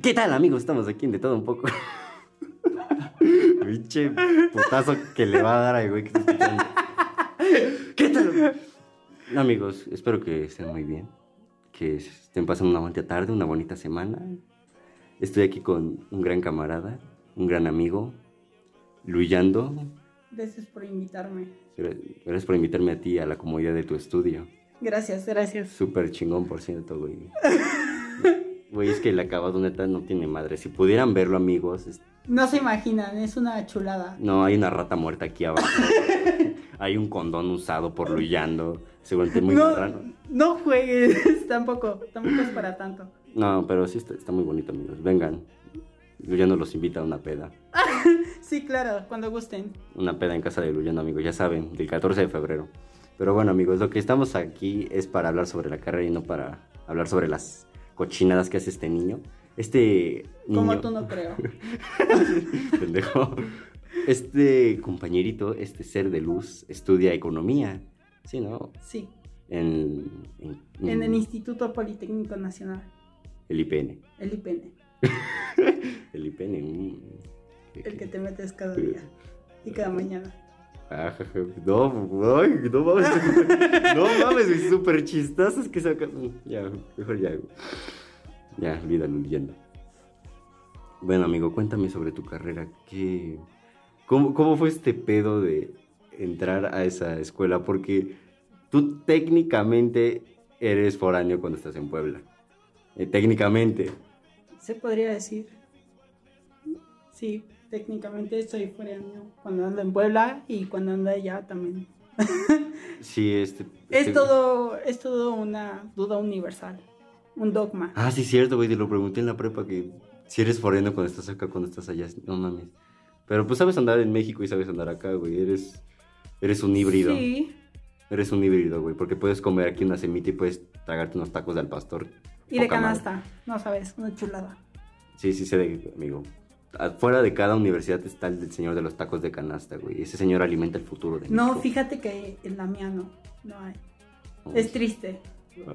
¿Qué tal, amigos? Estamos aquí en De Todo Un Poco. Pinche putazo que le va a dar al güey que está escuchando. ¿Qué tal? Amigos, espero que estén muy bien. Que estén pasando una bonita tarde, una bonita semana. Estoy aquí con un gran camarada, un gran amigo, Luyando. Gracias por invitarme. Gracias por invitarme a ti a la comodidad de tu estudio. Gracias, gracias. Súper chingón, por cierto, güey. Güey, es que el acabado neta no tiene madre. Si pudieran verlo, amigos. es- No se imaginan, es una chulada. No, hay una rata muerta aquí abajo. hay un condón usado por Luyando. Seguramente muy no, marrano. no juegues, tampoco, tampoco es para tanto. No, pero sí está, está muy bonito, amigos. Vengan. Luyando los invita a una peda. Sí, claro, cuando gusten. Una peda en casa de Luyando, amigos. Ya saben, del 14 de febrero. Pero bueno, amigos, lo que estamos aquí es para hablar sobre la carrera y no para hablar sobre las cochinadas que hace este niño. Este niño... Como tú no creo. Pendejo. Este compañerito, este ser de luz, estudia economía. Sí, ¿no? Sí, En, en, en el Instituto Politécnico Nacional, el IPN. el IPN, El IPN. el que te metes cada día y cada mañana. Ah. No, ay, no mames. No mames, súper chistazos que sacan. Ya, mejor ya. Ya, olvídalo, leyendo. Bueno, amigo, cuéntame sobre tu carrera. ¿Qué, cómo, ¿Cómo fue este pedo de entrar a esa escuela? Porque tú técnicamente eres foráneo cuando estás en Puebla. Eh, técnicamente. Se podría decir. Sí, técnicamente soy foráneo cuando ando en Puebla y cuando ando allá también. Sí, este. Es este- todo, es todo una duda universal, un dogma. Ah, sí, cierto, güey, te lo pregunté en la prepa que si eres foreno cuando estás acá, cuando estás allá, no mames. Pero pues sabes andar en México y sabes andar acá, güey, eres, eres un híbrido. Sí, Eres un híbrido, güey, porque puedes comer aquí una semita y puedes tragarte unos tacos de al pastor. y de Poca madre. canasta, no sabes, una chulada. Sí, sí sé de, amigo. Afuera de cada universidad está el señor de los tacos de canasta, güey. Ese señor alimenta el futuro de No, México. fíjate que en la mía no, no hay. Oh, Es triste.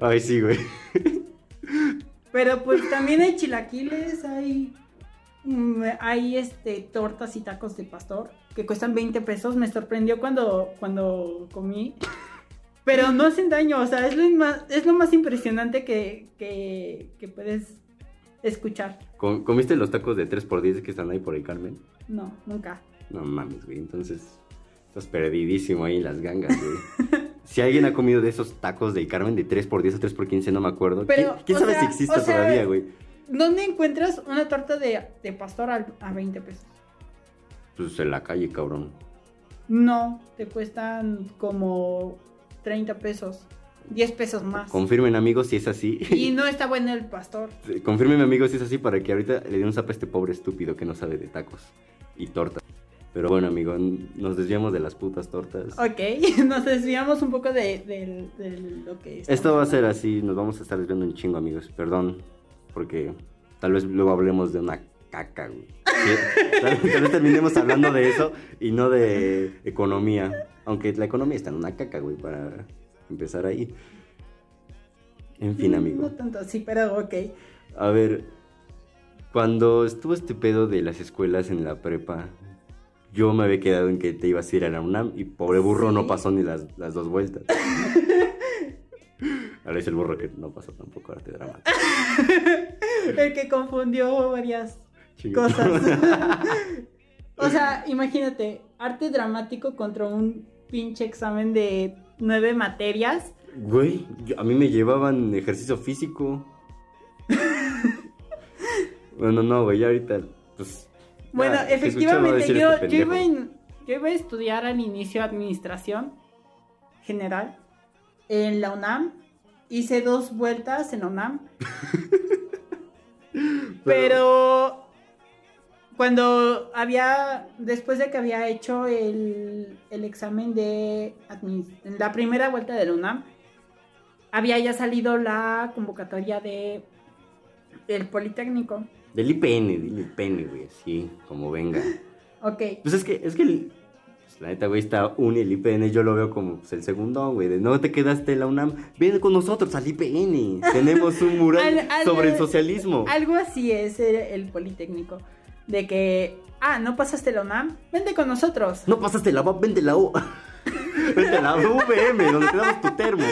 Ay, sí, güey. Pero pues también hay chilaquiles, hay, mm, hay este, tortas y tacos de pastor que cuestan 20 pesos. Me sorprendió cuando, cuando comí. Pero no hacen daño, o sea, es lo más, es lo más impresionante que, que, que puedes escuchar. Com- ¿Comiste los tacos de 3x10 que están ahí por el Carmen? No, nunca. No mames, güey. Entonces, estás perdidísimo ahí en las gangas, güey. si alguien ha comido de esos tacos del Carmen de 3x10 o 3x15, no me acuerdo. Pero, ¿Quién, quién sabe sea, si existe o sea, todavía, güey? ¿Dónde encuentras una torta de, de pastor al- a 20 pesos? Pues en la calle, cabrón. No, te cuestan como 30 pesos, 10 pesos más. Confirmen, amigos, si es así. Y no está bueno el pastor. Confirmen, amigos, si es así para que ahorita le dé un zap a este pobre estúpido que no sabe de tacos y tortas. Pero bueno, amigo, nos desviamos de las putas tortas. Ok, nos desviamos un poco de, de- de lo que es. Esto va a ser así, nos vamos a estar desviando un chingo, amigos. Perdón, porque tal vez luego hablemos de una caca, güey. Tal vez terminemos hablando de eso y no de economía. Aunque la economía está en una caca, güey, para empezar ahí. En fin, amigo. No tanto así, pero ok. A ver, cuando estuvo este pedo de las escuelas en la prepa, yo me había quedado en que te ibas a ir a la UNAM y pobre burro Sí. no pasó ni las, las dos vueltas. Ahora es el burro que no pasó tampoco arte dramático. El que confundió varias cosas. o sea, imagínate, arte dramático contra un pinche examen de nueve materias. Güey, yo- a mí me llevaban ejercicio físico. bueno, no, güey, ya ahorita, pues... Bueno, escuchaba efectivamente, decir yo, este yo, iba pendejo. en- yo iba a estudiar al inicio administración general en la UNAM. Hice dos vueltas en la UNAM. Pero cuando había, después de que había hecho el, el examen de en la primera vuelta de la UNAM, había ya salido la convocatoria de el Politécnico. Del IPN, del IPN, güey, así, como venga. Ok. Pues es que, es que el- pues La neta, güey, está un el IPN yo lo veo como pues, el segundo, güey. De no te quedaste en la UNAM, ven con nosotros al IPN. Tenemos un mural Al- al- sobre el socialismo. Algo así es el, el Politécnico. De que, ah, no pasaste la UNAM, vente con nosotros. No pasaste la UAP, vente la U. vente a la UVM, donde te damos tu termo.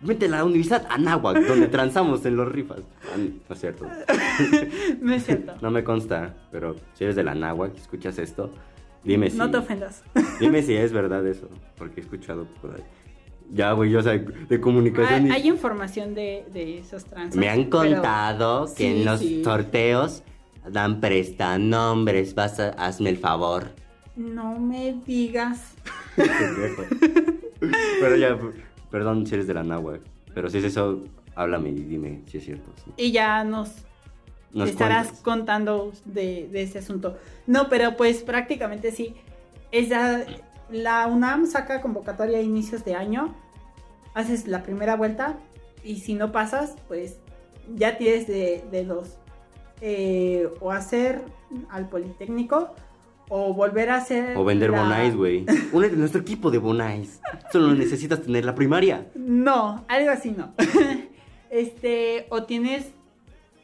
Vente a la Universidad Anáhuac, donde transamos en los rifas. Ah, no es cierto. No es cierto. No me consta, pero si eres de la Anáhuac escuchas esto, dime si. No te ofendas. Dime si es verdad eso, porque he escuchado por ahí. Ya, güey, yo o sea, de comunicación. Hay, y- hay información de, de esos trans. Me han contado que Sí, en los sí. sorteos dan prestanombres. Vas a, hazme el favor. No me digas. pero ya, perdón si eres de la Náhuac. Pero si es eso, háblame y dime si es cierto. sí. Y ya nos Nos estarás cuentas. contando de, de ese asunto. No, pero pues prácticamente sí. Esa, la UNAM saca convocatoria a inicios de año, haces la primera vuelta y si no pasas, pues ya tienes de, de dos. Eh, o hacer al Politécnico o volver a hacer... O vender la- Bonais, güey. Únete a nuestro equipo de Bonais. Solo necesitas tener la primaria. No, algo así no. este, o tienes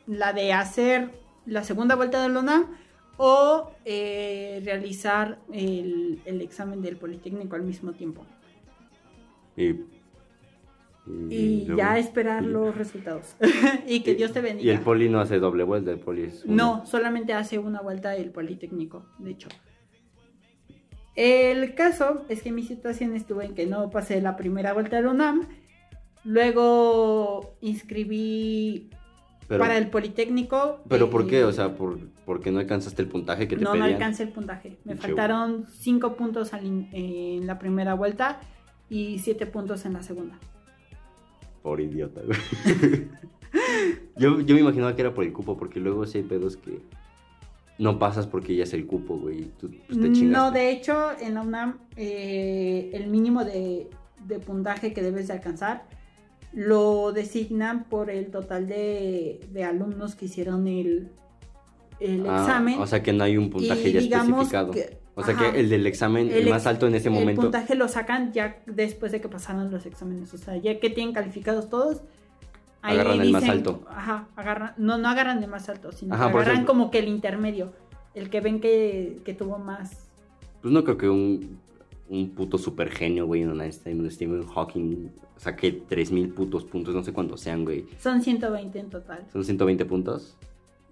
la de hacer la segunda vuelta de la UNAM o eh, realizar el, el examen del Politécnico al mismo tiempo. Y, Y luego- ya esperar y- los resultados. y que Dios te Y bendiga. el poli no hace doble vuelta, el poli es. No, solamente hace una vuelta el Politécnico, de hecho. El caso es que mi situación estuvo en que no pasé la primera vuelta de la UNAM. Luego inscribí Pero, para el Politécnico. ¿Pero por qué? O sea, ¿por, porque no alcanzaste el puntaje que te no, no pedían? alcancé el puntaje. Me faltaron cinco puntos en la primera vuelta y siete puntos en la segunda. Por idiota, güey. yo, yo me imaginaba que era por el cupo, porque luego sí hay pedos que no pasas porque ya es el cupo, güey. Tú pues, te. No, de hecho, en la UNAM eh, el mínimo de, de puntaje que debes de alcanzar lo designan por el total de, de alumnos que hicieron el, el Ah, examen. O sea que no hay un puntaje y ya digamos especificado. que- o sea ajá. que el del examen, el, El más alto en ese el momento. puntaje lo sacan ya después de que pasaron los exámenes. O sea, ya que tienen calificados todos. ahí Agarran el más dicen- alto. Ajá, agarran. No, no agarran el más alto, sino Ajá, que agarran como que el intermedio. El que ven que, que tuvo más. Pues no creo que un, un puto super genio, güey, un Einstein, un Stephen Hawking saque 3000 putos puntos, no sé cuántos sean, güey. Son 120 en total. Son 120 puntos.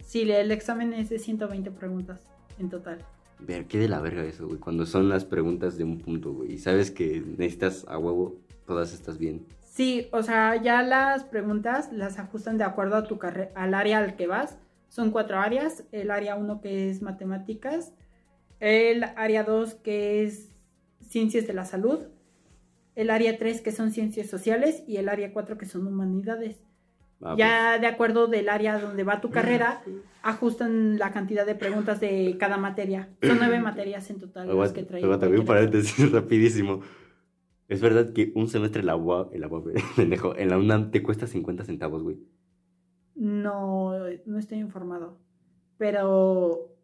Sí, el examen es de 120 preguntas en total. Ver, qué de la verga eso, güey. Cuando son las preguntas de un punto, güey. Y sabes que necesitas a huevo, todas estas bien. Sí, o sea, ya las preguntas las ajustan de acuerdo a tu al área al que vas. Son cuatro áreas. El área 1 que es matemáticas, el área 2 que es ciencias de la salud, el área 3 que son ciencias sociales y el área 4 que son humanidades. Ah, ya de acuerdo del área donde va tu carrera, ajustan la cantidad de preguntas de cada materia. Son nueve materias en total pues, las que aguanta, trae. aguanta, un paréntesis rapidísimo. Es verdad que un semestre en la en la en la UNAM te cuesta 50 centavos, güey. No, no estoy informado. Pero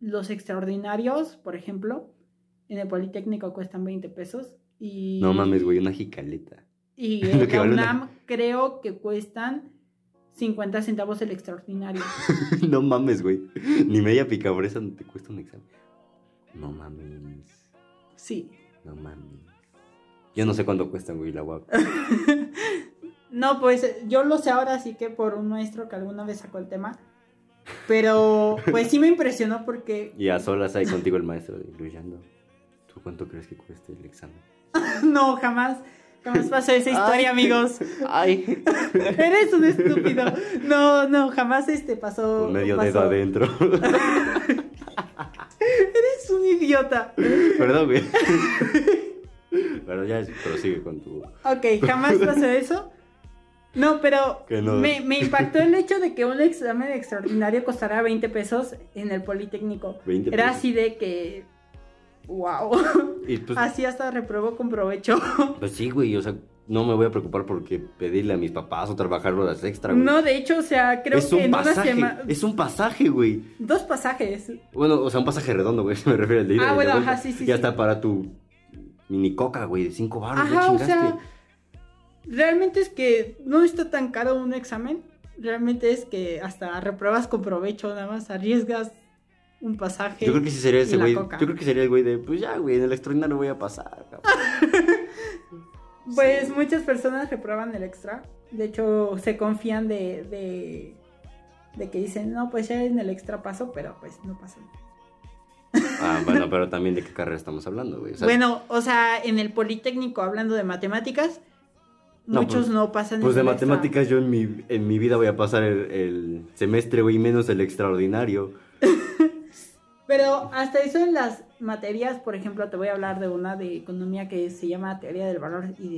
los extraordinarios, por ejemplo, en el Politécnico cuestan 20 pesos. Y, No mames, güey, una jicaleta. Y en la una- UNAM creo que cuestan 50 centavos el extraordinario. no mames, güey. Ni media picabresa no te cuesta un examen. No mames. Sí. No mames. Yo no sé cuánto cuestan, güey, la UAP. No, pues yo lo sé ahora sí que por un maestro que alguna vez sacó el tema. Pero pues sí me impresionó porque Y a solas ahí contigo el maestro, Luyando. ¿Tú cuánto crees que cueste el examen? no, jamás, jamás pasó esa historia, Ay. amigos. Ay, Eres un estúpido. No, no, jamás este pasó. con medio pasó. dedo adentro. Eres un idiota. Perdón, güey. Pero ya prosigue con tu. Ok, jamás pasó eso. No, pero Que no. Me, me impactó el hecho de que un examen extraordinario costara 20 pesos en el Politécnico. 20 Era pesos. así de que. ¡Wow! Y pues, Así hasta reprobó con provecho. pues sí, güey, o sea, no me voy a preocupar porque pedirle a mis papás o trabajar horas extra, güey. No, de hecho, o sea, creo es que un en una pasaje, semana. es un pasaje, güey. Dos pasajes. Bueno, o sea, un pasaje redondo, güey, me refiero al de Ah, bueno, ajá, sí, sí, Y sí. hasta para tu mini coca, güey, de 5 baros, ya Ajá, o chingaste. sea, realmente es que no está tan caro un examen. Realmente es que hasta repruebas con provecho, nada más arriesgas un pasaje. Yo creo que sí sería ese güey. Yo creo que sería el güey de, pues ya, güey, en el extraordinario voy a pasar. Pues Sí. muchas personas reprueban el extra. De hecho, se confían de, de, de que dicen, no, pues ya en el extra paso, pero pues no pasan. Ah, bueno, pero también de qué carrera estamos hablando, güey. O sea, bueno, o sea, en el Politécnico, hablando de matemáticas, No, muchos pues- no pasan Pues de extra. matemáticas yo en mi, en mi vida voy a pasar el, el semestre, güey, menos el extraordinario. Pero hasta eso en las materias, por ejemplo, te voy a hablar de una de economía que se llama teoría del valor y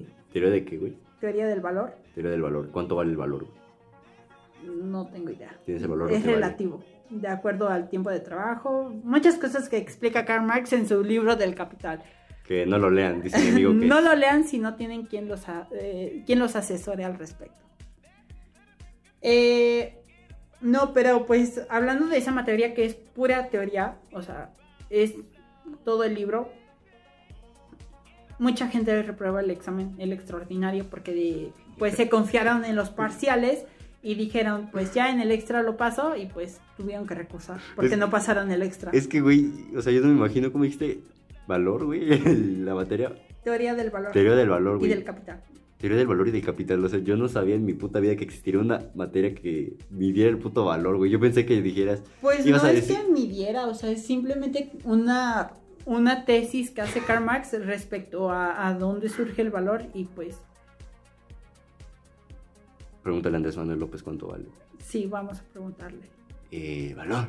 de ¿Teoría de qué, güey? teoría del valor. Teoría del valor. ¿Cuánto vale el valor? güey? No tengo idea. ¿Tienes el valor? Es vale? relativo, de acuerdo al tiempo de trabajo. Muchas cosas que explica Karl Marx en su libro del Capital. Que no lo lean, dice mi amigo que... no lo lean si no tienen quien los, a- eh, quien los asesore al respecto. Eh, no, pero pues hablando de esa materia que es pura teoría, o sea, es todo el libro. Mucha gente reprueba el examen, el extraordinario, porque de- pues se confiaron en los parciales y dijeron, pues ya en el extra lo paso y pues tuvieron que recursar porque Es- no pasaron el extra. Es que, güey, o sea, yo no me imagino cómo dijiste valor, güey, la materia. Teoría del valor Teoría del valor, y güey. del capital. Teoría del valor y del capital. O sea, yo no sabía en mi puta vida que existiera una materia que midiera el puto valor, güey. Yo pensé que dijeras, Pues no a es decir- que midiera, o sea, es simplemente una, una tesis que hace Karl Marx respecto a, a dónde surge el valor y pues pregúntale a Andrés Manuel López cuánto vale. sí, vamos a preguntarle. Eh, valor.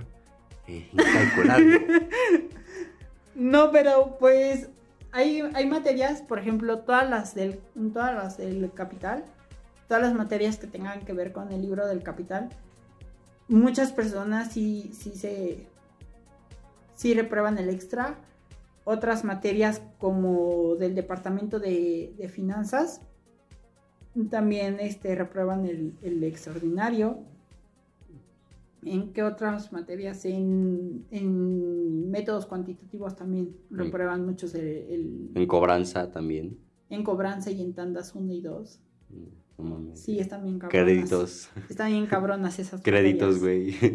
Eh, incalculable. No, pero pues hay, hay materias, por ejemplo, todas las del todas las del capital, todas las materias que tengan que ver con el libro del capital, muchas personas sí, sí se sí reprueban el extra. Otras materias como del departamento de, de finanzas también este, reprueban el, el extraordinario. ¿En qué otras materias? En, en métodos cuantitativos también reprueban muchos el, el- en cobranza también. en cobranza y en tandas 1 y 2. No mames. Sí, están bien cabronas. Créditos. Están bien cabronas esas Créditos, güey.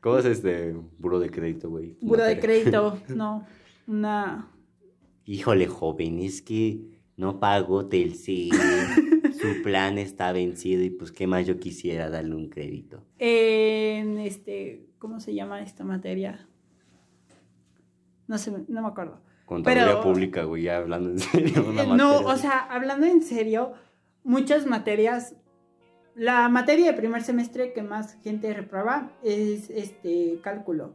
¿Cómo es este buro de crédito, güey? Buro de crédito, no. Una. Híjole, joven, es que no pagó Telcel. Su plan está vencido y pues qué más yo quisiera darle un crédito. En este. ¿Cómo se llama esta materia? No sé, no me acuerdo. Pero- pública, güey, ya hablando en serio. una Eh, no, materia. o sea, hablando en serio, muchas materias. La materia de primer semestre que más gente reprueba es este cálculo.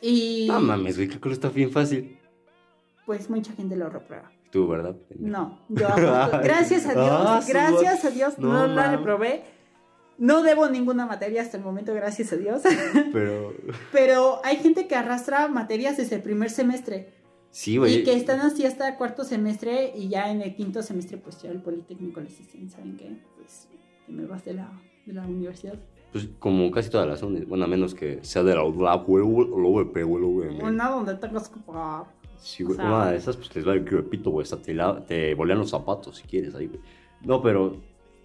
Y No mames, güey, cálculo está bien fácil. pues mucha gente lo reprueba. Tú, ¿verdad? No, yo gracias a Dios, Ah, gracias a Dios no no, la reprobé. No debo ninguna materia hasta el momento, gracias a Dios. Pero Pero hay gente que arrastra materias desde el primer semestre sí, güey. y que están así hasta cuarto semestre y ya en el quinto semestre pues ya el Politécnico les dicen, ¿saben qué? Pues te me vas de la, de la universidad. Pues como casi todas las unis, bueno, a menos que sea de la güey, o la UVP, güey, la UVM. Una donde tengas que pagar. Sí, güey, o sea- una de esas, pues les va el repito, güey, hasta te, la- te bolean los zapatos si quieres ahí, güey. No, pero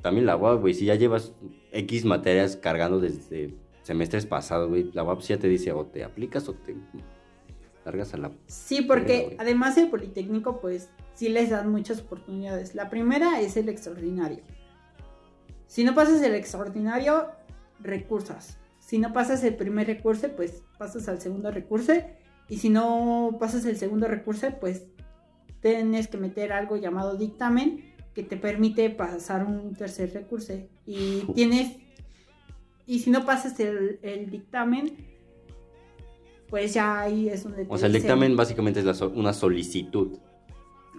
también la UAP, güey, si ya llevas X materias cargando desde semestres pasados, güey, la UAP sí ya te dice o te aplicas o te largas a la... Sí, porque además del Politécnico, pues sí les dan muchas oportunidades. La primera es el extraordinario. Si no pasas el extraordinario, recursas. Si no pasas el primer recurso, pues pasas al segundo recurso. Y si no pasas el segundo recurso, pues tienes que meter algo llamado dictamen que te permite pasar un tercer recurso. Y tienes. Y si no pasas el, el dictamen, pues ya ahí es donde O sea, el dicen- dictamen básicamente es la so- una solicitud.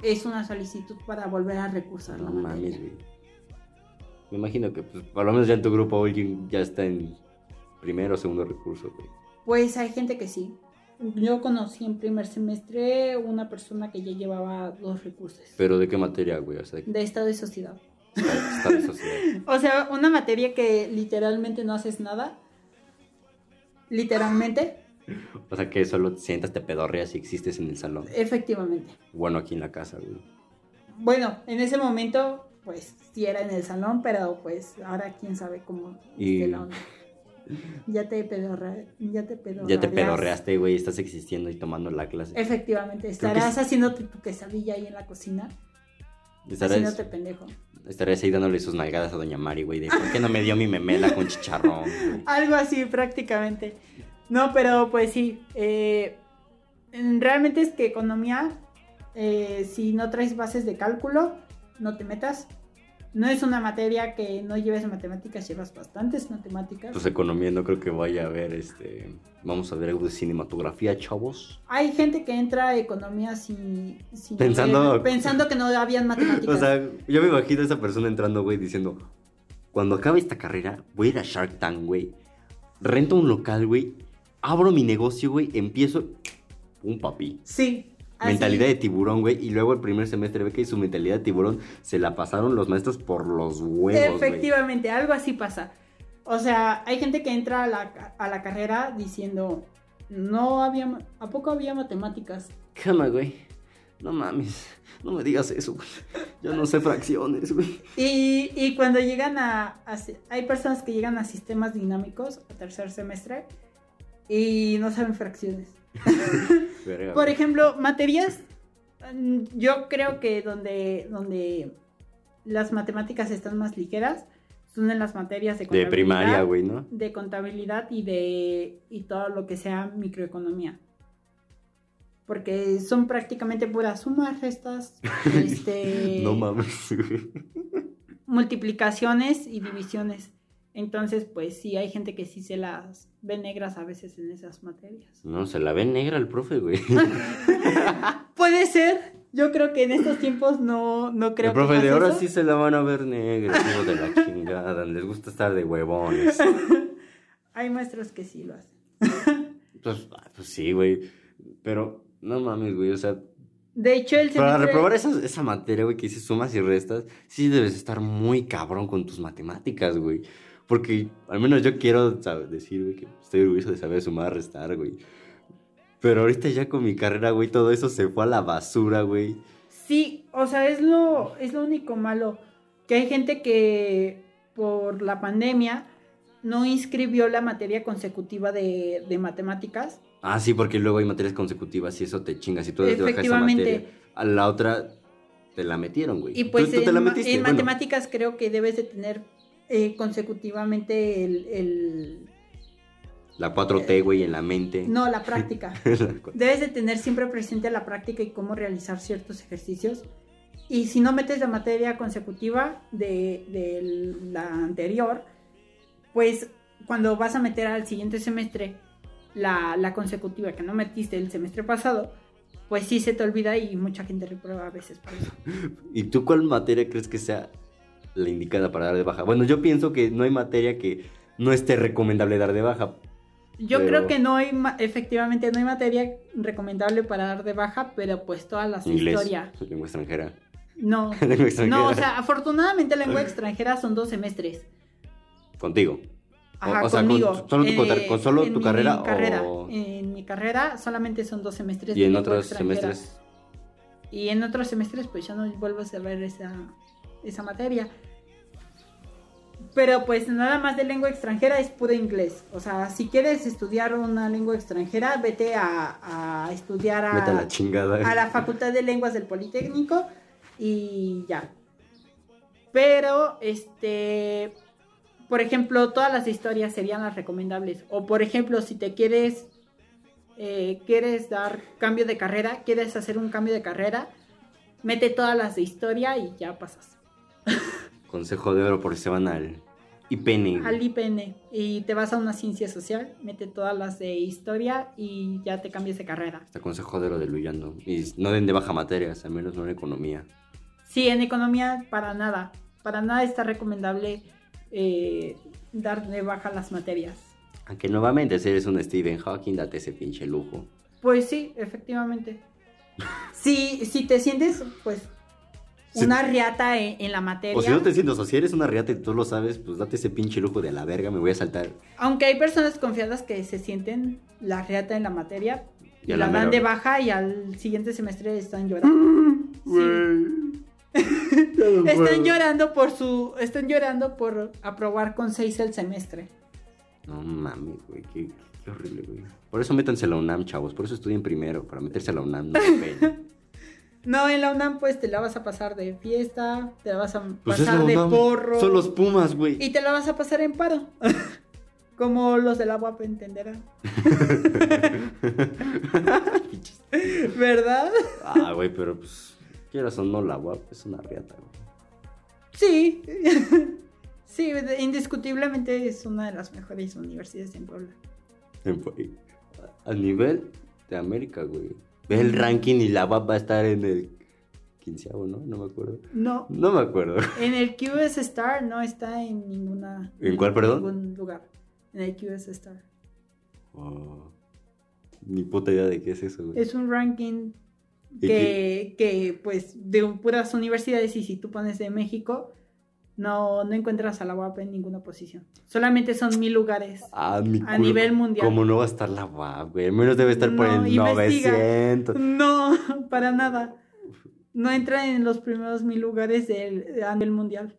es una solicitud para volver a recursar la No materia. mames, güey. Me imagino que, pues, por lo menos ya en tu grupo alguien ya está en primero o segundo recurso, güey. Pues hay gente que sí. Yo conocí en primer semestre una persona que ya llevaba dos recursos Pero ¿de qué materia, güey? O sea, de estado y sociedad. está de sociedad. O sea, una materia que literalmente no haces nada. Literalmente. O sea, que solo te sientas, te pedorreas y existes en el salón. Efectivamente. Bueno, aquí en la casa, güey. Bueno, en ese momento, pues sí era en el salón, pero pues ahora quién sabe cómo Y-. Ya te pedorre, ya te Ya te pedorrearías. pedorreaste, güey, estás existiendo y tomando la clase. Efectivamente, que estarás es- haciéndote tu quesadilla ahí en la cocina, Estarás, haciéndote pendejo. estarás ahí dándole sus nalgadas a Doña Mari, güey, de ¿por qué no me dio mi memela con chicharrón? Algo así prácticamente. No, pero pues sí. eh, en- realmente es que economía, eh, si no traes bases de cálculo, no te metas. No es una materia que no lleves matemáticas, llevas bastantes matemáticas. Pues economía no creo que vaya a ver, este... Vamos a ver algo de cinematografía, chavos. Hay gente que entra a economía sin, sin Pensando- pensando que no habían matemáticas. O sea, yo me imagino a esa persona entrando, güey, diciendo, cuando acabe esta carrera, voy a ir a Shark Tank, güey. Rento un local, güey. Abro mi negocio, güey. Empiezo... Un papi. sí. Así. Mentalidad de tiburón, güey. Y luego el primer semestre ve que su mentalidad de tiburón se la pasaron los maestros por los huevos, güey. Efectivamente, algo así pasa. O sea, hay gente que entra a la, a la carrera diciendo, no había, ¿a poco había matemáticas? Cama, güey. No mames. No me digas eso, güey. Yo no sé fracciones, güey. Y, y cuando llegan a, a Hay personas que llegan a sistemas dinámicos a tercer semestre y no saben fracciones. Por ejemplo, materias, yo creo que donde, donde las matemáticas están más ligeras son en las materias de De contabilidad. primaria, güey, ¿no? de contabilidad y de y todo lo que sea microeconomía. Porque son prácticamente puras sumas, restas, este, No mames, güey. multiplicaciones y divisiones. Entonces, pues sí, hay gente que sí se las ve negras a veces en esas materias. No, se la ve negra el profe, güey. Puede ser. Yo creo que en estos tiempos no, no creo el profe que de ahora eso. sí se la van a ver negra, hijos de la chingada. Les gusta estar de huevones. Hay maestros que sí lo hacen. Pues, ah, pues sí, güey. Pero, no mames, güey. O sea, De hecho, el para semestre- reprobar esa, esa materia, güey, que dice sumas y restas, sí debes estar muy cabrón con tus matemáticas, güey. Porque al menos yo quiero saber- decir, güey, que estoy orgulloso de saber sumar, restar, güey. Pero ahorita ya con mi carrera, güey, todo eso se fue a la basura, güey. Sí, o sea, es lo, es lo único malo. Que hay gente que por la pandemia no inscribió la materia consecutiva de, de matemáticas. Ah, sí, porque luego hay materias consecutivas y eso te chingas. Y tú baja esa materia. A la otra te la metieron, güey. Y pues tú, tú te la en bueno. matemáticas creo que debes de tener eh, consecutivamente el, el- La 4T, güey, en la mente. No, la práctica. Debes de tener siempre presente la práctica y cómo realizar ciertos ejercicios. Y si no metes la materia consecutiva de, de la anterior, pues cuando vas a meter al siguiente semestre la, la consecutiva que no metiste el semestre pasado, pues sí se te olvida y mucha gente reprueba a veces por eso. ¿Y tú cuál materia crees que sea la indicada para dar de baja? Bueno, yo pienso que no hay materia que no esté recomendable dar de baja. Yo Pero- creo que no hay, ma- efectivamente, no hay materia recomendable para dar de baja, pero pues todas las de Inglés, historia. lengua extranjera. No. lengua extranjera. No, o sea, afortunadamente lengua extranjera son dos semestres. Contigo. Ajá, o sea, con- conmigo. solo tu Eh, con solo en tu mi carrera carrera. o- En mi carrera solamente son dos semestres. Y de en otros semestres. Y en otros semestres, pues ya no vuelves a ver esa, esa materia. Pero pues nada más de lengua extranjera es puro inglés. O sea, si quieres estudiar una lengua extranjera, vete a, a estudiar a, Vete a la chingada. a la Facultad de Lenguas del Politécnico y ya. Pero, este, por ejemplo, todas las historias serían las recomendables. O, por ejemplo, si te quieres, eh, quieres dar cambio de carrera, quieres hacer un cambio de carrera, mete todas las de historia y ya pasas. Consejo de oro por si se van al IPN. Al IPN y te vas a una ciencia social, mete todas las de historia y ya te cambias de carrera. Está consejo de Luyando. Y no den de baja materias, al menos no en economía. Sí, en economía para nada. Para nada está recomendable eh, dar de baja las materias. Aunque nuevamente, si eres un Stephen Hawking, date ese pinche lujo. Pues sí, efectivamente. Si, si te sientes, pues, Si- una riata en, en la materia. O si no te sientes, o si eres una riata y tú lo sabes, pues date ese pinche lujo de la verga, me voy a saltar. Aunque hay personas confiadas que se sienten la riata en la materia y, la, la dan de baja y al siguiente semestre están llorando. Güey. Están llorando por su. Están llorando por aprobar con 6 el semestre. No mames, güey, qué, qué horrible, güey. Por eso métanse a la UNAM, chavos. Por eso estudien primero, para meterse a la UNAM, no. No, en la UNAM pues te la vas a pasar de fiesta, te la vas a Pues es pasar de porro. Son los Pumas, güey. Y te la vas a pasar en paro. Como los de la UAP entenderán. ¿Verdad? ah, güey, pero pues, quieras o no, la UAP es una riata, güey. Sí. Sí, indiscutiblemente es una de las mejores universidades en Puebla. En- A nivel de América, güey. Ve el ranking y la va a estar en el quinceavo, ¿no? No me acuerdo. No, No me acuerdo. en el QS Star no está en ninguna. ¿En cuál, perdón? ningún lugar. En el QS Star. Oh, ni puta idea de qué es eso, güey. Es un ranking ¿Y que, que, pues, de puras universidades y si tú pones de México, no, no encuentras a la UAP en ninguna posición. Solamente son mil lugares. Ah, mi A nivel mundial. ¿Cómo no va a estar la UAP, güey? Al menos debe estar por el investiga. 900. No, para nada. No entra en los primeros mil lugares del, a nivel mundial.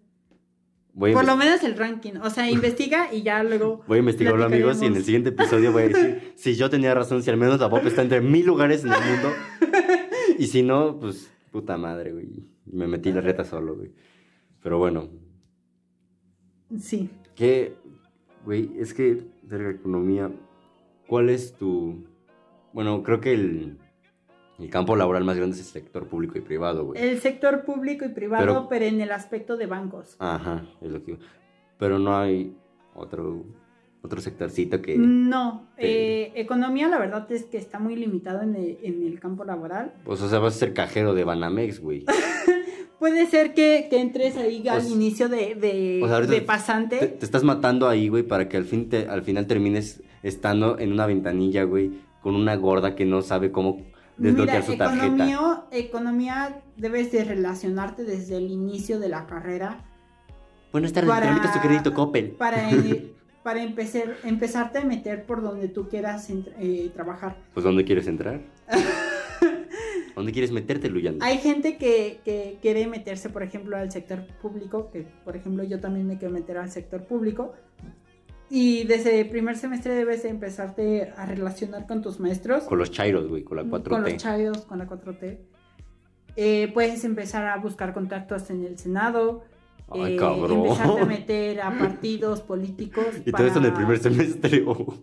Voy Por lo menos el ranking. O sea, investiga y ya luego. voy a investigarlo, amigos, y en el siguiente episodio voy a decir si yo tenía razón, si al menos la UAP está entre mil lugares en el mundo. Y si no, pues, puta madre, güey. Me metí la reta solo, güey. Pero bueno, Sí. ¿qué, güey? Es que, de la economía, ¿cuál es tu... Bueno, creo que el, el campo laboral más grande es el sector público y privado, güey. El sector público y privado, Pero- pero, en el aspecto de bancos. Ajá, es lo que. Pero no hay otro, otro sectorcito que... No, eh, economía la verdad es que está muy limitado en el, en el campo laboral. Pues, o sea, vas a ser cajero de Banamex, güey. Puede ser que, que entres ahí al sea- inicio de, de, o sea, ahorita de Te, pasante. te estás matando ahí, güey, para que al, fin te, al final termines estando en una ventanilla, güey, con una gorda que no sabe cómo desbloquear su tarjeta. economía, economía debes de relacionarte desde el inicio de la carrera Buenas tardes, Para- su crédito Coppel. para, para empezar, empezarte a meter por donde tú quieras eh, trabajar. Pues, ¿dónde quieres entrar? ¿Dónde quieres meterte, Luyanda? Hay gente que, que quiere meterse, por ejemplo, al sector público, que por ejemplo yo también me quiero meter al sector público. Y desde el primer semestre debes de empezarte a relacionar con tus maestros. Con los chairos, güey, con la 4T. Con los chayos, con la 4T. Eh, puedes empezar a buscar contactos en el Senado. Ay, eh, cabrón. Empezarte a meter a partidos políticos. Y todo eso en el para- primer semestre. oh.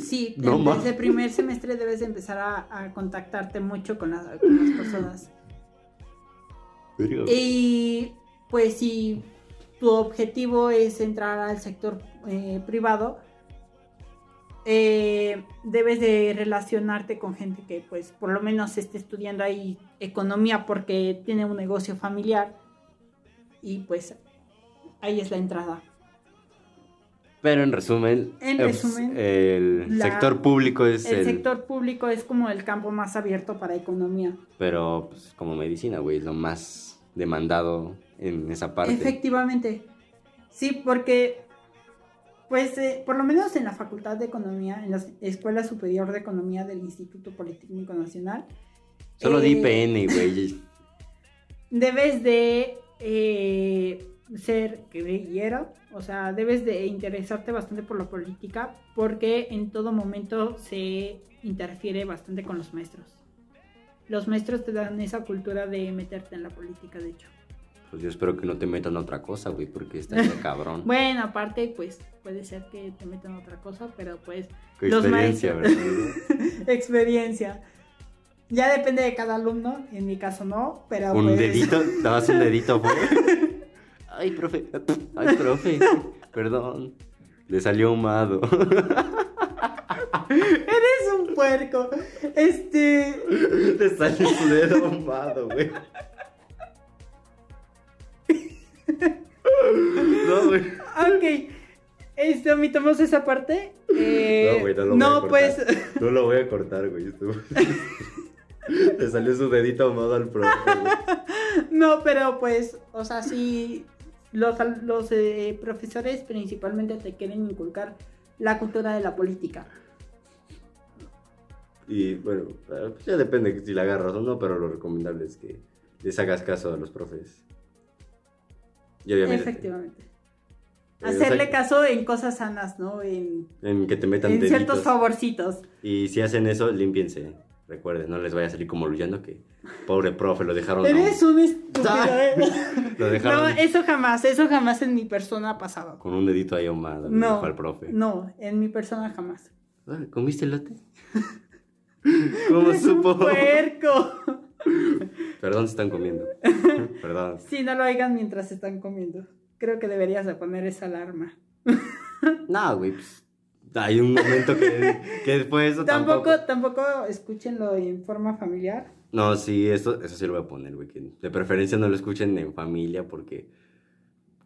Sí, No en- más. desde el primer semestre debes de empezar a, a contactarte mucho con, la- con las personas. Y pues si tu objetivo es entrar al sector eh, privado, eh, debes de relacionarte con gente que pues por lo menos esté estudiando ahí economía porque tiene un negocio familiar y pues ahí es la entrada. Pero en resumen, En resumen, el la- sector público es El el... sector público es como el campo más abierto para economía. Pero pues, como medicina, güey, es lo más demandado en esa parte. Efectivamente. Sí, porque, pues, eh, por lo menos en la Facultad de Economía, en la Escuela Superior de Economía del Instituto Politécnico Nacional, Solo di eh, IPN, güey. debes de eh, ser guerrillero, o sea, debes de interesarte bastante por la política, porque en todo momento se interfiere bastante con los maestros. Los maestros te dan esa cultura de meterte en la política, de hecho. Pues yo espero que no te metan a otra cosa, güey, porque está cabrón. Bueno, aparte, pues puede ser que te metan otra cosa, pero pues Qué los experiencia, maestros- ¿verdad? experiencia. Ya depende de cada alumno, en mi caso no, pero Un pues- dedito, dabas un dedito, güey. Ay, profe. Ay, profe. Perdón. Le salió ahumado. Eres un puerco. Este, Le salió su dedo ahumado, güey. No, güey. ok. Este, omitamos esa parte. Eh, No, güey, no lo voy a cortar. pues, No lo voy a cortar, güey. esto- Le salió su dedito ahumado al profe, güey. No, pero pues, o sea, sí, los, los eh, profesores principalmente te quieren inculcar la cultura de la política. Y bueno, eh, pues ya depende si la agarras o no, pero lo recomendable es que les hagas caso a los profes. Y obviamente. Efectivamente. eh, Hacerle o sea, caso en cosas sanas, ¿no? En, En que te metan en ciertos favorcitos. Y si hacen eso, límpiense. Recuerden, no les vaya a salir como Luyando que pobre profe, lo dejaron. Eres un estúpido. ¿eh? Lo dejaron No, eso jamás, eso jamás en mi persona ha pasado. con un dedito ahí ahumado. No, dijo al profe. no, en mi persona jamás. Ah, ¿Comiste elote? ¿Cómo un supo? puerco. Perdón si están comiendo. Perdón. Sí, no lo oigan mientras están comiendo. Creo que deberías de poner esa alarma. No, güey. pues, hay un momento que, que después de eso Tampoco, tampoco. tampoco escúchenlo en forma familiar. No, sí, eso, eso sí lo voy a poner, güey. Que de preferencia no lo escuchen en familia porque.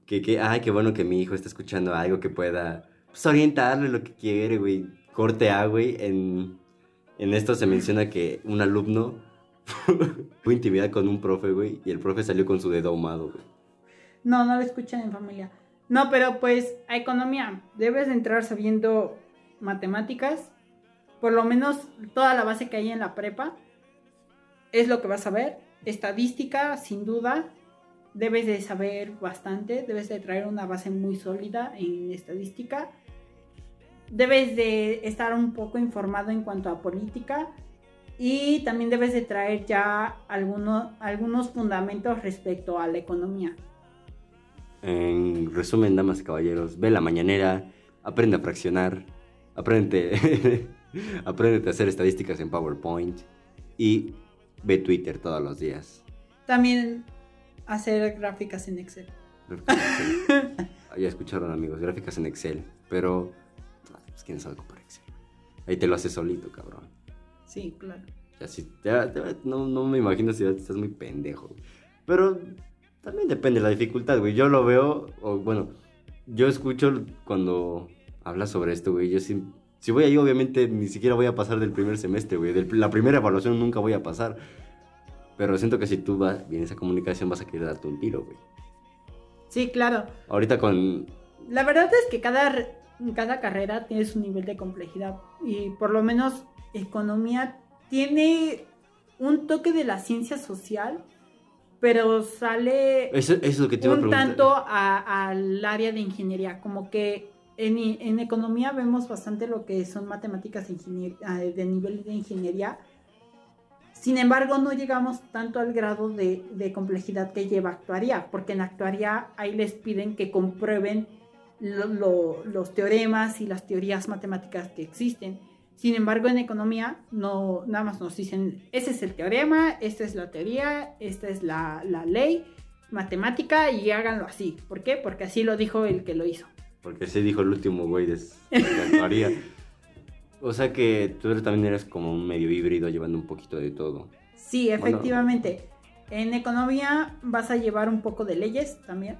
Que, que, ay, qué bueno que mi hijo está escuchando algo que pueda pues, orientarle lo que quiere, güey. Corte A, güey. En, en esto se menciona que un alumno fue intimidad con un profe, güey. Y el profe salió con su dedo ahumado, güey. No, no lo escuchan en familia. No, pero pues a economía debes de entrar sabiendo matemáticas, por lo menos toda la base que hay en la prepa es lo que vas a ver. Estadística, sin duda, debes de saber bastante, debes de traer una base muy sólida en estadística. Debes de estar un poco informado en cuanto a política y también debes de traer ya algunos, algunos fundamentos respecto a la economía. En resumen, damas y caballeros, ve la mañanera, aprende a fraccionar, aprende, aprende a hacer estadísticas en PowerPoint y ve Twitter todos los días. También hacer gráficas en Excel. Ya escucharon amigos, gráficas en Excel, pero pues quién sabe ocupar Excel. Ahí te lo haces solito, cabrón. Sí, claro. Ya, sí, ya- ya- no, no me imagino si estás muy pendejo. Pero también depende de la dificultad, güey. Yo lo veo, o bueno, yo escucho cuando hablas sobre esto, güey. Yo sí, si voy ahí, obviamente ni siquiera voy a pasar del primer semestre, güey. De la primera evaluación nunca voy a pasar. Pero siento que si tú vas, vienes a comunicación vas a querer darte un tiro, güey. Sí, claro. Ahorita con... La verdad es que cada, cada carrera tiene su nivel de complejidad y por lo menos economía tiene un toque de la ciencia social, pero sale Eso, eso es lo que te iba a un tanto al área de ingeniería, como que en, en economía vemos bastante lo que son matemáticas ah, de nivel de ingeniería. Sin embargo, no llegamos tanto al grado de, de complejidad que lleva actuaría, porque en actuaría ahí les piden que comprueben lo- lo- los teoremas y las teorías matemáticas que existen. Sin embargo, en economía no, nada más nos dicen, ese es el teorema, esta es la teoría, esta es la, la ley matemática y háganlo así. ¿Por qué? Porque así lo dijo el que lo hizo. Porque se dijo el último güey de actuaría. O sea que tú también eres como un medio híbrido llevando un poquito de todo. Sí, Bueno. efectivamente. En economía vas a llevar un poco de leyes también.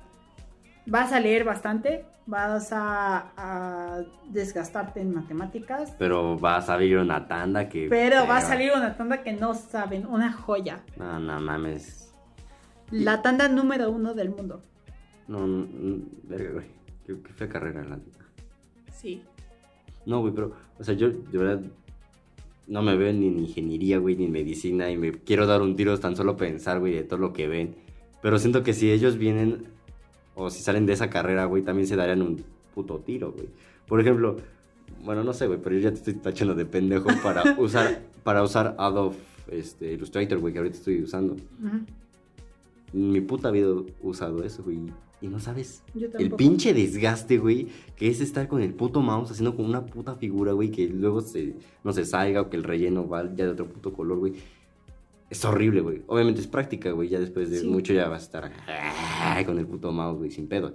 Vas a leer bastante, vas a, a desgastarte en matemáticas, Pero va a salir una tanda que... pero va a salir una tanda que no saben, una joya. No, no mames. La tanda número uno del mundo. No, no, verga, güey. Qué, qué fea carrera, la. Sí. No, güey, pero... O sea, yo de verdad... No me veo ni en ingeniería, güey, ni en medicina. Y me quiero dar un tiro tan solo pensar, güey, de todo lo que ven. Pero siento que si ellos vienen... O si salen de esa carrera, güey, también se darían un puto tiro, güey. Por ejemplo... Bueno, no sé, güey, pero yo ya te estoy tachando de pendejo para usar... Para usar Adobe este, Illustrator, güey, que ahorita estoy usando. En mi puta vida he usado eso, güey. Y no sabes Yo el pinche desgaste, güey, que es estar con el puto mouse haciendo como una puta figura, güey, que luego se, no se salga o que el relleno va ya de otro puto color, güey. Es horrible, güey. Obviamente es práctica, güey. Ya después de Sí. mucho ya vas a estar ay, con el puto mouse, güey, sin pedo.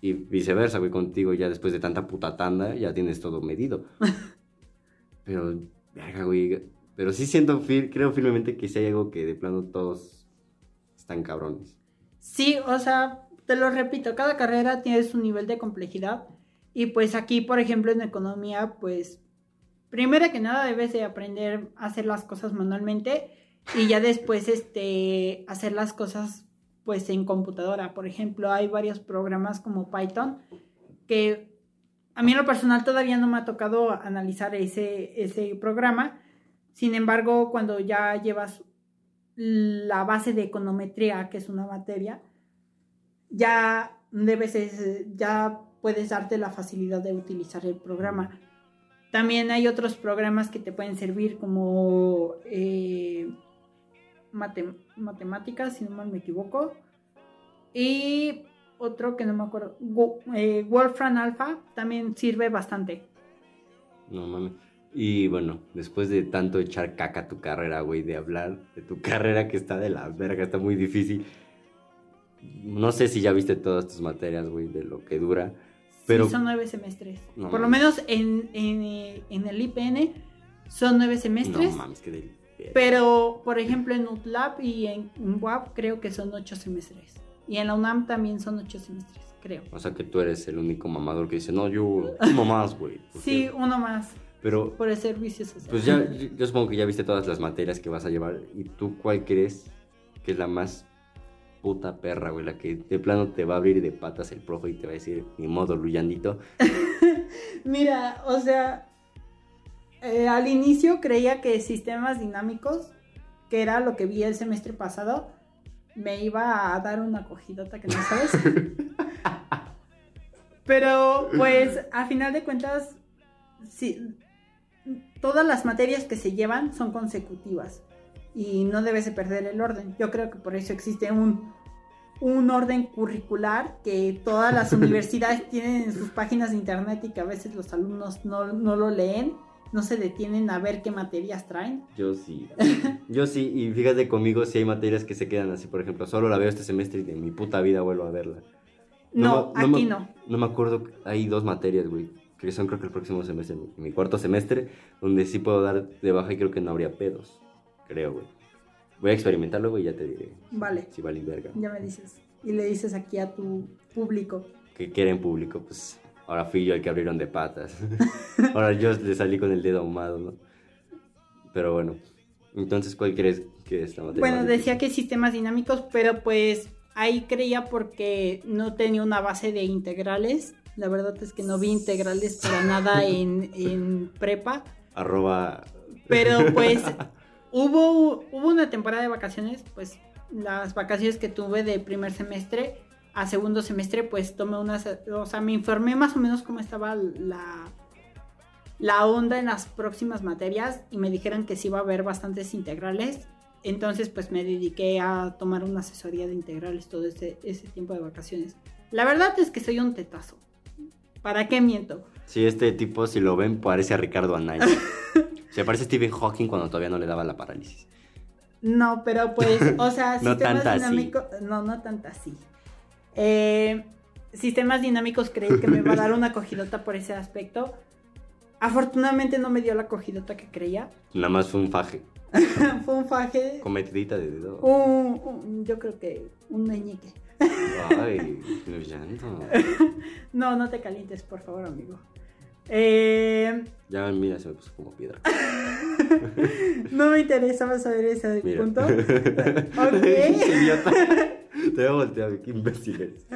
Y viceversa, güey, contigo ya después de tanta puta tanda ya tienes todo medido. Pero, verga, güey. Pero sí siento, creo firmemente que si hay algo que de plano todos están cabrones. Sí, o sea, te lo repito, cada carrera tiene su nivel de complejidad. Y pues aquí, por ejemplo, en economía, pues primero que nada debes de aprender a hacer las cosas manualmente y ya después este, hacer las cosas pues en computadora. Por ejemplo, hay varios programas como Python que a mí en lo personal todavía no me ha tocado analizar ese, ese programa. Sin embargo, cuando ya llevas la base de econometría, que es una materia, ya debes, ya puedes darte la facilidad de utilizar el programa. También hay otros programas que te pueden servir como eh, matemáticas, si no mal me equivoco. Y otro que no me acuerdo, eh, Wolfram Alpha, también sirve bastante. No mames. Y bueno, después de tanto echar caca a tu carrera, güey, de hablar de tu carrera que está de la verga, está muy difícil. No sé si ya viste todas tus materias, güey, de lo que dura. Pero... Sí, son nueve semestres. Por lo menos en, en, el IPN son nueve semestres. No mames, que del... Pero, por ejemplo, en UTLAB y en UAP creo que son ocho semestres. Y en la UNAM también son ocho semestres, creo. O sea que tú eres el único mamador que dice, no, yo uno más, güey. Sí, uno más. Pero... Por el servicio social. Pues ya, yo supongo que ya viste todas las materias que vas a llevar. ¿Y tú cuál crees que es la más puta perra, güey, la que de plano te va a abrir de patas el profe y te va a decir, ni modo, Luyandito. Mira, o sea, eh, al inicio creía que sistemas dinámicos, que era lo que vi el semestre pasado, me iba a dar una cogidota que no sabes. Pero, pues, a final de cuentas, sí, todas las materias que se llevan son consecutivas y no debes de perder el orden. Yo creo que por eso existe un, un orden curricular que todas las universidades tienen en sus páginas de internet y que a veces los alumnos no, lo leen, no se detienen a ver qué materias traen. Yo sí, yo sí, y fíjate conmigo si hay materias que se quedan así, por ejemplo, solo la veo este semestre y de mi puta vida vuelvo a verla. No, aquí no. No me acuerdo, hay dos materias, güey, que son creo que el próximo semestre, mi cuarto semestre, donde sí puedo dar de baja y creo que no habría pedos creo, güey. Voy a experimentarlo, güey, y ya te diré. Vale. Si vale verga. Ya me dices. Y le dices aquí a tu público. Que quieren público, pues ahora fui yo el que abrieron de patas. ahora yo le salí con el dedo ahumado, ¿no? Pero bueno. Entonces, ¿cuál crees que es la materia? Bueno, decía que sistemas dinámicos, pero pues ahí creía porque no tenía una base de integrales. La verdad es que no vi integrales para nada en, en prepa. Arroba. Pero pues Hubo, hubo una temporada de vacaciones, pues las vacaciones que tuve de primer semestre a segundo semestre, pues tomé unas, o sea, me informé más o menos cómo estaba la, la onda en las próximas materias y me dijeron que sí iba a haber bastantes integrales. Entonces, pues me dediqué a tomar una asesoría de integrales todo ese, ese tiempo de vacaciones. La verdad es que soy un tetazo. ¿Para qué miento? Sí, este tipo, si lo ven, parece a Ricardo Anaya. Se parece a Stephen Hawking cuando todavía no le daba la parálisis. No, pero pues, o sea, no sistemas dinámicos. No, no tanto así. Eh, sistemas dinámicos creí que me va a dar una cogidota por ese aspecto. Afortunadamente no me dio la cogidota que creía. Nada más fue un faje. fue un faje. Con metidita de dedo. yo creo que un meñique. Ay, llanto. no, no te calientes, por favor, amigo. Eh, ya, mira, se me puso como piedra. no me interesaba saber ese punto. ok. Te voy a voltear, qué imbécil eres.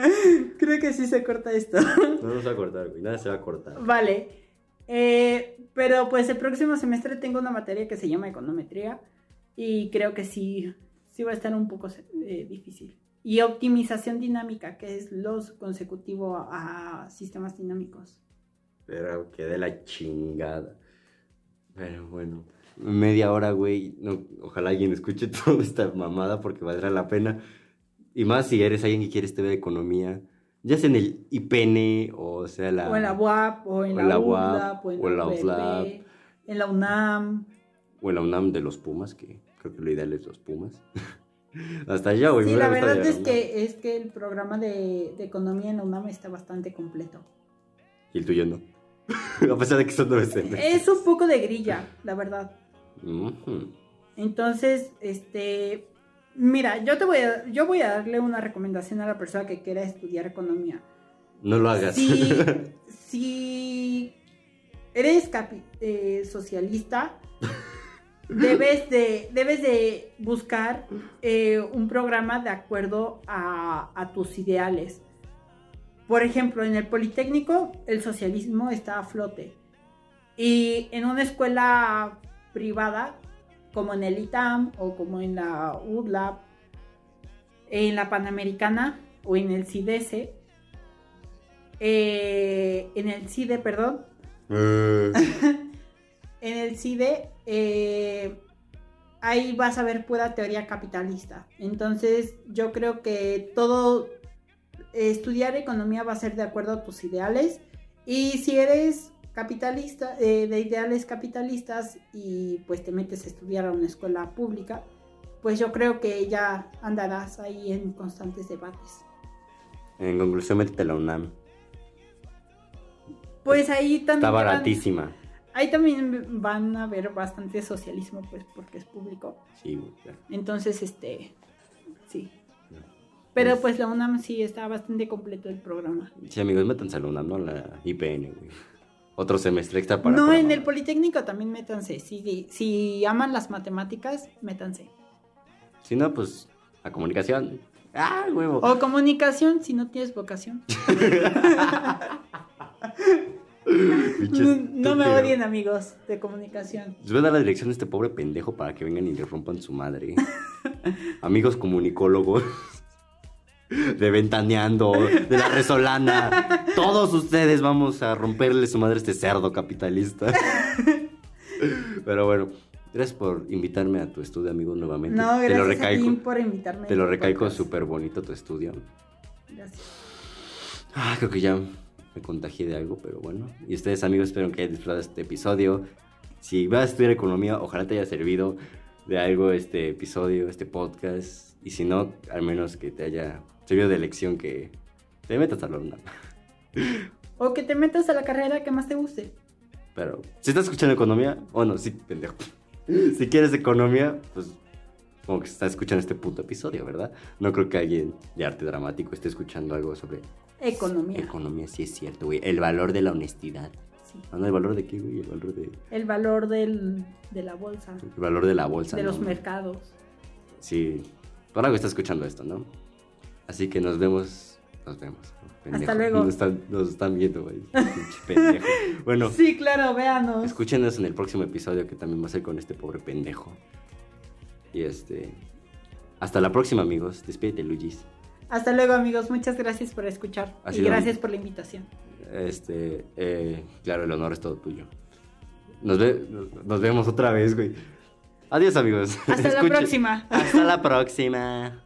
Creo que sí se corta esto. no nos va a cortar, güey. Nada se va a cortar. Vale. Eh, pero pues el próximo semestre tengo una materia que se llama econometría. Y creo que sí, sí va a estar un poco eh, difícil. Y optimización dinámica, que es los consecutivo a sistemas dinámicos. Pero quedé la chingada. Pero bueno, media hora, güey. No, ojalá alguien escuche toda esta mamada porque valdrá la pena. Y más si eres alguien que quiere estudiar economía, ya sea en el IPN o sea la... O en la UAP, o en la, UAP, o en la UAP, en la UNAM. O en la UNAM de los Pumas, que creo que lo ideal es los Pumas. Hasta allá, güey. Sí, la verdad es que, es que el programa de, de economía en la UNAM está bastante completo. ¿Y el tuyo no? a pesar de que son nueve Es un poco de grilla, la verdad. Entonces, este, mira, yo te voy a, yo voy a darle una recomendación a la persona que quiera estudiar economía. No lo hagas. Si, si eres capi- eh, socialista, debes de, debes de buscar eh, un programa de acuerdo a, a tus ideales. Por ejemplo, en el Politécnico el socialismo está a flote. Y en una escuela privada, como en el ITAM o como en la UDLAB, en la Panamericana o en el CIDESE, eh, en el CIDE, perdón, Eh, en el CIDE, eh, ahí vas a ver pura teoría capitalista. Entonces, yo creo que todo estudiar economía va a ser de acuerdo a tus ideales. Y si eres capitalista, eh, de ideales capitalistas y pues te metes a estudiar a una escuela pública, pues yo creo que ya andarás ahí en constantes debates. en conclusión, métete a la UNAM. Pues ahí también Está van- baratísima. ahí también van a ver bastante socialismo, pues porque es público. Sí, claro. Entonces, este, sí. Pero Pues- pues la UNAM sí está bastante completo el programa. Sí, amigos, métanse a la UNAM, no a la IPN, güey. Otro semestre extra para... no, en el Politécnico también métanse. Si, si aman las matemáticas, métanse. Si no, pues, a comunicación. ¡Ah, huevo! O comunicación si no tienes vocación. No me odien amigos de comunicación. Les voy a dar la dirección de este pobre pendejo para que vengan y le rompan su madre. Amigos comunicólogos. De Ventaneando, de la Resolana. Todos ustedes vamos a romperle su madre a este cerdo capitalista. Pero bueno, gracias por invitarme a tu estudio, amigo, nuevamente. No, te lo gracias a ti por invitarme. te lo podcast. súper bonito tu estudio. Gracias. Ah, creo que ya me contagié de algo, pero bueno. Y ustedes, amigos, espero que hayan disfrutado este episodio. Si vas a estudiar economía, ojalá te haya servido de algo este episodio, este podcast. Y si no, al menos que te haya servido de lección que te metas a la UNAM. O que te metas a la carrera que más te guste. Pero si estás escuchando economía, o no, sí, pendejo. Si quieres economía, pues como que estás escuchando este puto episodio, ¿verdad? No creo que alguien de arte dramático esté escuchando algo sobre Economía. economía, sí es cierto, güey. El valor de la honestidad. Sí. Ah, no, ¿el valor de qué, güey? El valor de... El valor del, de la bolsa. El valor de la bolsa, de ¿no? los mercados. Sí. Por algo está escuchando esto, ¿no? Así que nos vemos... Nos vemos. pendejo. Hasta luego. Nos están, nos están viendo, güey. Pendejo. Bueno, Sí, claro, véanos. escúchenos en el próximo episodio que también va a ser con este pobre pendejo. Y este... Hasta la próxima, amigos. Despídete, Luigis. Hasta luego, amigos. Muchas gracias por escuchar. Ha y gracias por la invitación. Este, eh, claro, el honor es todo tuyo. Nos, ve- nos vemos otra vez, güey. Adiós, amigos. Hasta la próxima. Hasta la próxima.